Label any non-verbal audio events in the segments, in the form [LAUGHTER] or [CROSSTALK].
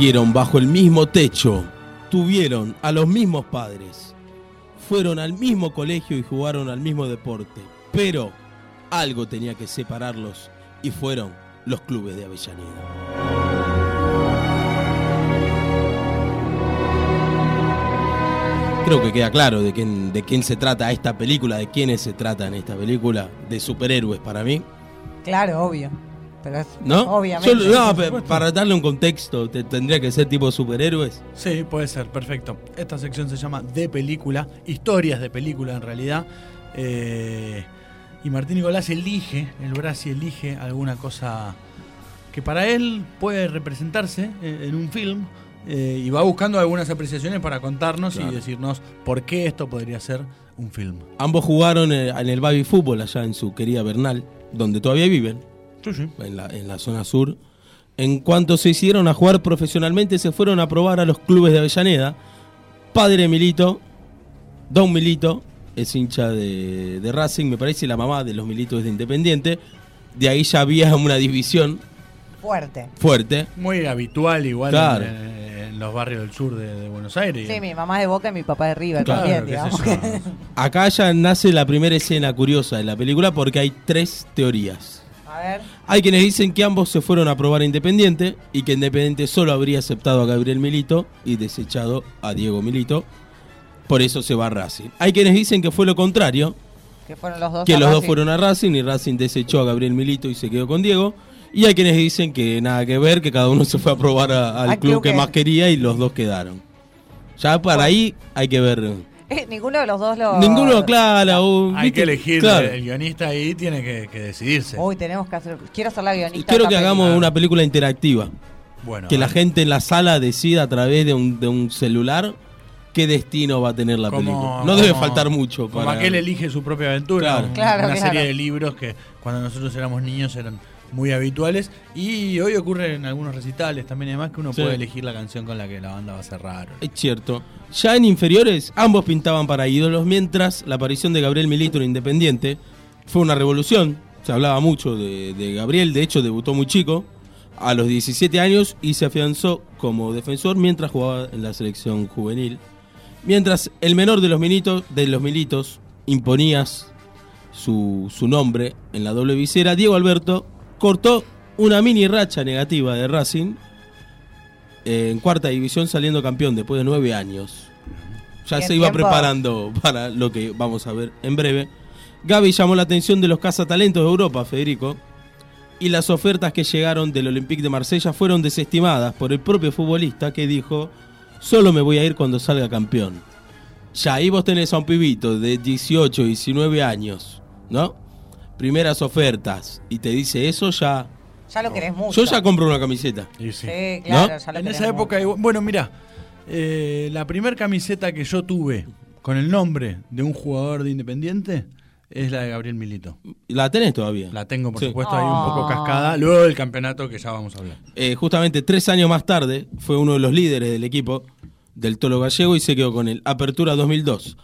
Crecieron bajo el mismo techo, tuvieron a los mismos padres, fueron al mismo colegio y jugaron al mismo deporte, pero algo tenía que separarlos y fueron los clubes de Avellaneda. Creo que queda claro de quién, de quién se trata esta película, de quiénes se trata en esta película, de superhéroes para mí. Claro, obvio. Pero es- ¿No? Obviamente. Yo- no, para darle un contexto, te- tendría que ser tipo superhéroes. Sí, puede ser, perfecto. Esta sección se llama De Película, historias de película en realidad. Eh, y Martín Nicolás elige, el Brasi elige alguna cosa que para él puede representarse en, un film eh, y va buscando algunas apreciaciones para contarnos Claro. y decirnos por qué esto podría ser un film. Ambos jugaron eh, en el baby fútbol allá en su querida Bernal, donde todavía viven, Sí, sí. en la, en la zona sur. En cuanto se hicieron a jugar profesionalmente, se fueron a probar a los clubes de Avellaneda. Padre Milito, Don Milito, es hincha de, de Racing, me parece, la mamá de los Militos es de Independiente. De ahí ya había [LAUGHS] una división Fuerte. fuerte. Muy habitual igual Claro. en, en los barrios del sur de, de Buenos Aires. Sí, mi mamá es de Boca y mi papá de River Claro, también, digamos. [LAUGHS] Acá ya nace la primera escena curiosa de la película porque hay tres teorías. A ver. Hay quienes dicen que ambos se fueron a probar a Independiente y que Independiente solo habría aceptado a Gabriel Milito y desechado a Diego Milito. Por eso se va a Racing. Hay quienes dicen que fue lo contrario, Que fueron los dos. que a los dos Racing. fueron a Racing y Racing desechó a Gabriel Milito y se quedó con Diego. Y hay quienes dicen que nada que ver, que cada uno [LAUGHS] se fue a probar a- al club club que que- más quería y los dos quedaron. Ya para ahí hay que ver. Eh, [LAUGHS] ninguno de los dos lo. Ninguno aclara. o- Hay ¿viste? que elegir, Claro. el guionista ahí tiene que, que decidirse. Uy, tenemos que hacer. Quiero hacer la guionista. Quiero que hagamos película. una película interactiva. Bueno, que la gente en la sala decida a través de un, de un celular qué destino va a tener la Como- película. No debe como- faltar mucho Como para... aquel elige su propia aventura. Claro. un- Claro, una claro. serie de libros que cuando nosotros éramos niños eran muy habituales. Y hoy ocurre en algunos recitales también y demás que uno Sí. puede elegir la canción con la que la banda va a cerrar. Es cierto. Ya en inferiores, ambos pintaban para ídolos, mientras la aparición de Gabriel Milito en Independiente fue una revolución. Se hablaba mucho de, de Gabriel, de hecho debutó muy chico, a los 17 años, y se afianzó como defensor mientras jugaba en la selección juvenil. Mientras el menor de los militos, de los militos imponías su, su nombre en la doble visera, Diego Alberto cortó una mini racha negativa de Racing eh, en cuarta división saliendo campeón después de nueve años. Ya se iba tiempo. preparando para lo que vamos a ver en breve. Gaby llamó la atención de los cazatalentos de Europa, Federico, y las ofertas que llegaron del Olympique de Marsella fueron desestimadas por el propio futbolista que dijo, solo me voy a ir cuando salga campeón. Ya ahí vos tenés a un pibito de 18, 19 años, ¿no? Primeras ofertas, y te dice eso ya... Ya lo querés mucho. Yo ya compro una camiseta. Sí. Sí, claro, ¿No? ya lo En esa época, mucho. igual- bueno, mira, eh, la primer camiseta que yo tuve con el nombre de un jugador de Independiente es la de Gabriel Milito. La tenés todavía. La tengo, por Sí. supuesto, ahí un poco Ah. cascada. Luego del campeonato que ya vamos a hablar. Eh, justamente tres años más tarde fue uno de los líderes del equipo del Tolo Gallego y se quedó con él. Apertura 2002.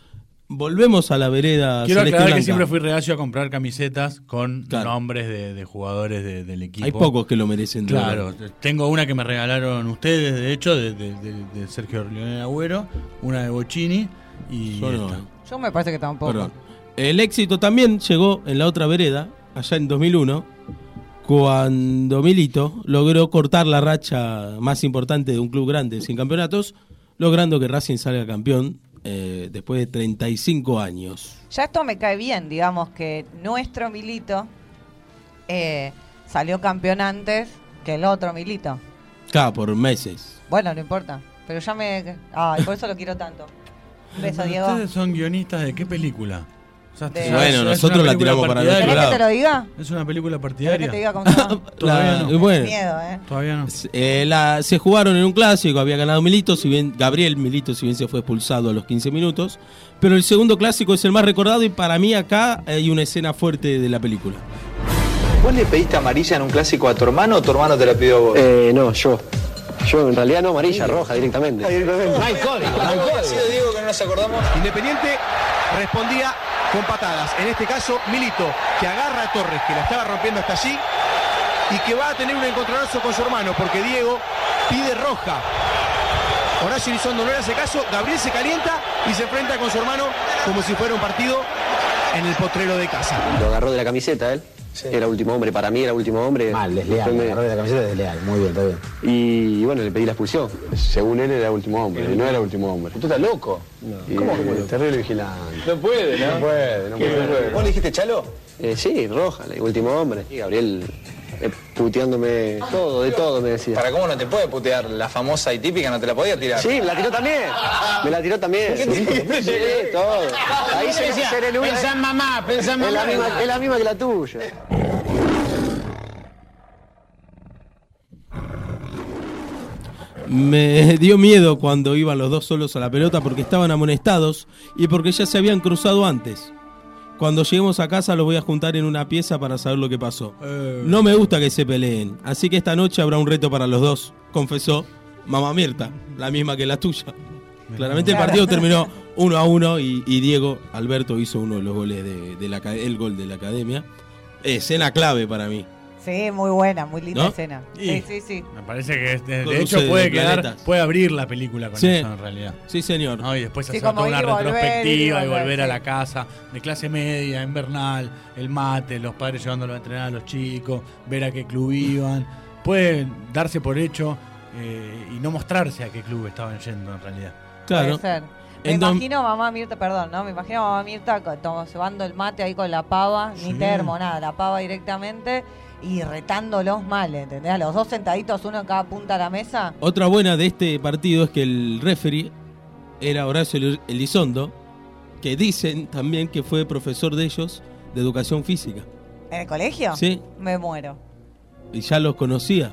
Volvemos a la vereda Quiero celeste aclarar que siempre fui reacio a comprar camisetas con Claro. nombres de, de jugadores de- del equipo. Hay pocos que lo merecen. Claro, tengo una que me regalaron ustedes, de hecho, de, de- de- de Sergio Leonel Agüero, una de Bocini y Yo no. Yo me parece que tampoco. Perdón. El éxito también llegó en la otra vereda, allá en 2001, cuando Milito logró cortar la racha más importante de un club grande sin campeonatos, logrando que Racing salga campeón eh, después de 35 años. Ya esto me cae bien, digamos que nuestro Milito eh, salió campeón antes que el otro Milito. Cada por meses. Bueno, no importa. Pero ya me. Ay, por eso lo quiero tanto. Un [LAUGHS] beso, Diego. ¿Ustedes son guionistas de qué película? De- Bueno, es nosotros la tiramos para el partidaria. otro ¿Querés que lado. te lo diga? Es una película ¿Querés que partidaria. te diga cómo? [LAUGHS] Todavía La- no. bueno, Miedo, ¿eh? Todavía no. Eh, la- se jugaron en un clásico, había ganado Milito, si bien Gabriel Milito, si bien se fue expulsado a los 15 minutos. Pero el segundo clásico es el más recordado y para mí acá hay una escena fuerte de la película. ¿Vos le pediste amarilla en un clásico a tu hermano o tu hermano te la pidió a vos? Eh, no, yo. Yo en realidad no amarilla, roja directamente. Diego que no nos acordamos? Independiente respondía con patadas. En este caso, Milito, que agarra a Torres, que la estaba rompiendo hasta allí, y que va a tener un encontronazo con su hermano, porque Diego pide roja. Horacio Elizondo no le hace caso, Gabriel se calienta y se enfrenta con su hermano como si fuera un partido en el potrero de casa. Lo agarró de la camiseta él. Era último hombre, para mí era último hombre. Mal, desleal. Me- Agarró de la camiseta desleal. Muy bien, está bien. Y, bueno, le pedí la expulsión. Según él era último hombre, y no era último hombre. ¿Tú estás loco? ¿Cómo que Terrible vigilante. No puede, No puede, no puede. ¿Vos le dijiste Chalo? Eh, sí, roja, el último hombre. Y Gabriel puteándome todo, de todo me decía. Para cómo no te puede putear la famosa y típica, no te la podía tirar. Sí, me la tiró también. Me la tiró también. Sí, sí, todo. Ahí se decía, ser el único. pensá en mamá, pensá en Es la, mamá. misma, es la misma que la tuya. Me [LAUGHS] dio miedo cuando iban los dos solos a la pelota porque estaban amonestados y porque ya se habían cruzado antes. Cuando lleguemos a casa los voy a juntar en una pieza para saber lo que pasó. Eh. No me gusta que se peleen, así que esta noche habrá un reto para los dos, confesó mamá Mirta, la misma que la tuya. Claramente el partido terminó uno a uno y, y Diego Alberto hizo uno de los goles de, de la, el gol de la academia. Escena clave para mí. Sí, muy buena, muy linda ¿No? escena. Y- Sí, sí, sí. Me parece que es- de, hecho de puede quedar, planetas. puede abrir la película con Sí. eso en realidad. Sí, señor. ¿no? Y después Sí, hacer como toda una ir y volver, ir y retrospectiva y volver, volver a sí. la casa de clase media, invernal, el mate, los padres llevándolos a entrenar a los chicos, ver a qué club iban. Puede darse por hecho eh, y no mostrarse a qué club estaban yendo en realidad. Claro. Puede ser. Me En imagino mamá Mirta, perdón, ¿no? Me imagino mamá Mirta co- to- llevando el mate ahí con la pava, Sí. ni termo, nada, la pava directamente y retándolos mal, ¿entendés? A los dos sentaditos, uno en cada punta de la mesa. Otra buena de este partido es que el referee era Horacio Eli- Elizondo, que dicen también que fue profesor de ellos de educación física. ¿En el colegio? Sí, Me muero. y ya los conocía.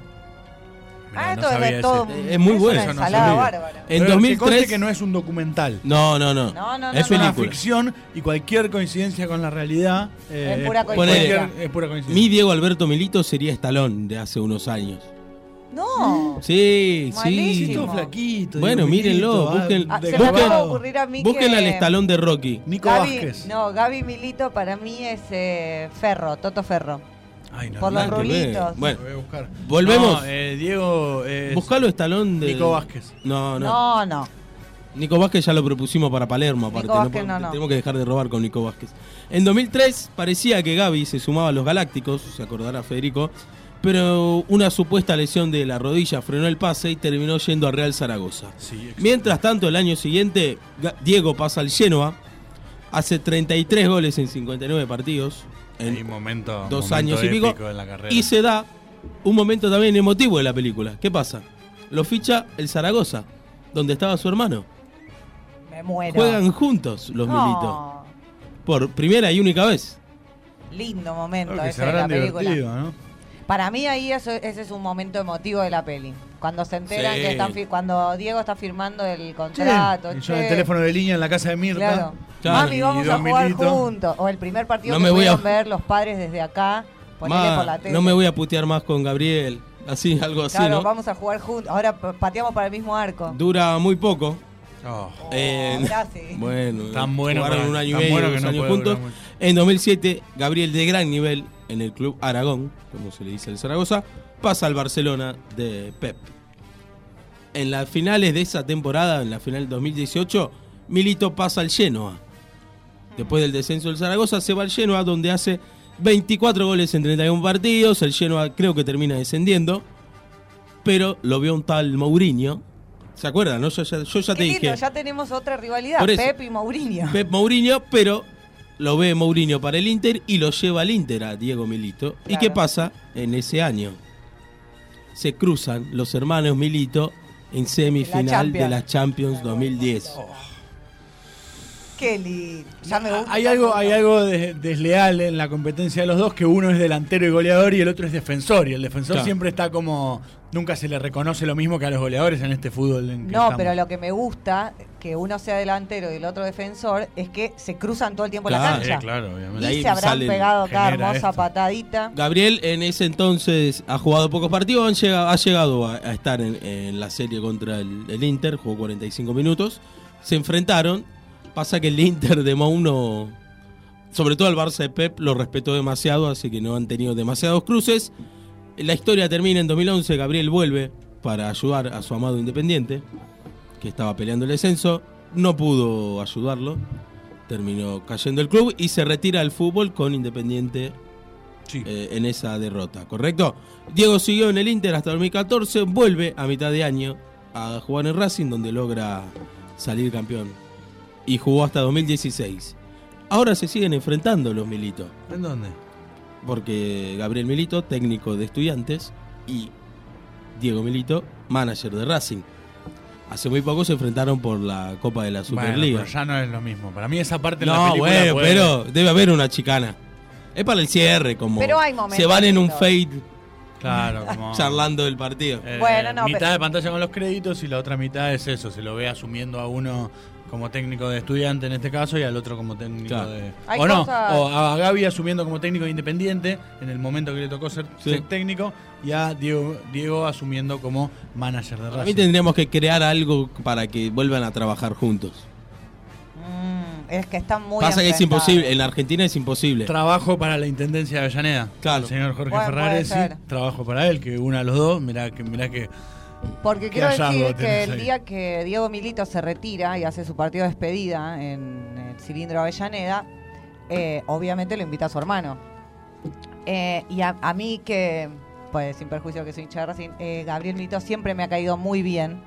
Mirá, ah, no esto es ese- todo. Es muy es bueno. Una ensalada bárbara. En Pero que 2003 conste que no es un documental. No, no, no. No, no, no, es no. Es una ficción y cualquier coincidencia con la realidad eh, Es pura coincidencia. cualquier- es pura coincidencia. Mi Diego Alberto Milito sería Estalón de hace unos años. No. Sí, sí. Malísimo. todo flaquito. Bueno, mírenlo, busquen- Ah, de ocurrir a mí Busquen que... al Estalón de Rocky. Nico Gaby, Vázquez. no, Gaby Milito para mí es eh, Ferro, Toto Ferro. Ay, no, por los rulitos. Bueno, lo voy a buscar. volvemos. No, eh, Diego. es- Buscalo Estalón de. Nico Vázquez. No, no, No, no. Nico Vázquez ya lo propusimos para Palermo, aparte. Nico Vázquez, no, no. Tenemos que dejar de robar con Nico Vázquez. En 2003 parecía que Gaby se sumaba a los Galácticos, se acordará Federico, pero una supuesta lesión de la rodilla frenó el pase y terminó yendo al Real Zaragoza. Sí. Mientras tanto, el año siguiente, Diego pasa al Genoa, hace 33 goles en 59 partidos, en Hay momento, dos momento años y pico, épico en la carrera. y se da un momento también emotivo de la película. ¿Qué pasa? Lo ficha el Zaragoza, donde estaba su hermano. Me muero. Juegan juntos los No. Milito. Por primera y única vez. Lindo momento ese se de la película. divertido, ¿no? Para mí ahí eso- ese es un momento emotivo de la peli. Cuando se enteran Sí. que están fi- cuando Diego está firmando el contrato. Y yo en el teléfono de línea en la casa de Mirta. Claro. Claro. Mami, Y vamos a jugar juntos. O el primer partido No que me voy a- pudieron ver los padres desde acá. Ponele Ma, por la tele. no me voy a putear más con Gabriel. Así, algo así, Claro, ¿no? vamos a jugar juntos. Ahora pa- pateamos para el mismo arco. Dura muy poco. Oh, Eh, bueno, Tan bueno jugaron para- un año y tan medio, bueno que dos no años puede durar juntos. En 2007, Gabriel de gran nivel en el club Aragón, como se le dice al Zaragoza, pasa al Barcelona de Pep. En las finales de esa temporada, en la final 2018, Milito pasa al Genoa. Después del descenso del Zaragoza, se va al Genoa, donde hace 24 goles en 31 partidos. El Genoa creo que termina descendiendo. Pero lo vio un tal Mourinho. ¿Se acuerdan? No? Yo, ya, yo ya Qué te lindo, dije. ya tenemos otra rivalidad. Eso. Pep y Mourinho. Pep Mourinho, pero lo ve Mourinho para el Inter y lo lleva al Inter a Diego Milito. ¿Y qué pasa en ese año? Se cruzan los hermanos Milito en semifinal de la Champions 2010. Qué lindo. Ya me gusta. Hay algo, hay algo de- desleal en la competencia de los dos, que uno es delantero y goleador y el otro es defensor. Y el defensor Claro. siempre está como. Nunca se le reconoce lo mismo que a los goleadores en este fútbol. En que No, estamos. pero lo que me gusta, que uno sea delantero y el otro defensor, es que se cruzan todo el tiempo Claro. la cancha. Sí, claro, obviamente. Y ahí se habrán pegado cada genera hermosa esto. patadita. Gabriel en ese entonces ha jugado pocos partidos, han llegado- ha llegado a, a estar en, en la serie contra el, el Inter, jugó 45 minutos, se enfrentaron, pasa que el Inter de Mouno, sobre todo el Barça de Pep, lo respetó demasiado, así que no han tenido demasiados cruces. La historia termina en 2011, Gabriel vuelve para ayudar a su amado Independiente, que estaba peleando el descenso. No pudo ayudarlo. Terminó cayendo el club y se retira del fútbol con Independiente Sí. eh, en esa derrota, ¿correcto? Diego siguió en el Inter hasta 2014, vuelve a mitad de año a jugar en Racing, donde logra salir campeón. Y jugó hasta 2016. Ahora se siguen enfrentando los Milito, ¿En dónde? porque Gabriel Milito, técnico de estudiantes, y Diego Milito, manager de Racing. Hace muy poco se enfrentaron por la Copa de la Bueno, Superliga. pero ya no es lo mismo. Para mí esa parte de la no, película bueno, puede- pero debe haber una chicana. Es para el cierre, como Pero hay momentos se van en un fade Claro, como... [LAUGHS] charlando del partido. Eh, Bueno, no, mitad pero- de pantalla con los créditos y la otra mitad es eso, se lo ve asumiendo a uno como técnico de estudiante en este caso y al otro como técnico Claro. de... Hay o no, cosas- o a Gaby asumiendo como técnico de independiente en el momento que le tocó ser, Sí. ser técnico y a Diego, Diego asumiendo como manager de A mí Racing. tendríamos que crear algo para que vuelvan a trabajar juntos. Mm, es que están muy Pasa que es imposible, en Argentina es imposible. Trabajo para la Intendencia de Avellaneda. Claro. El señor Jorge Bueno, ser. trabajo para él, que una a los dos, mirá que, mirá que Porque quiero decir que el ahí. día que Diego Milito se retira y hace su partido de despedida en el cilindro Avellaneda, eh, obviamente lo invita a su hermano. Eh, y a, a mí que, pues sin perjuicio que soy hincha de Racing, eh, Gabriel Milito siempre me ha caído muy bien.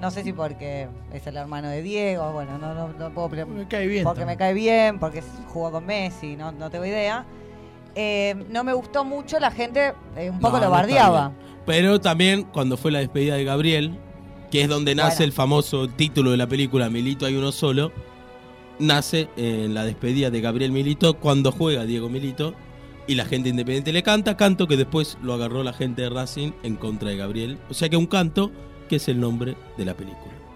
No sé si porque es el hermano de Diego, bueno, no, no, no puedo... me cae bien. porque me cae bien, porque jugó con Messi, no, no tengo idea. No me gustó mucho, la gente un poco No, lo bardeaba. Pero también cuando fue la despedida de Gabriel, que es donde nace Bueno. el famoso título de la película Milito hay uno solo, nace en la despedida de Gabriel Milito cuando juega Diego Milito y la gente independiente le canta, canto que después lo agarró la gente de Racing en contra de Gabriel. O sea que un canto que es el nombre de la película.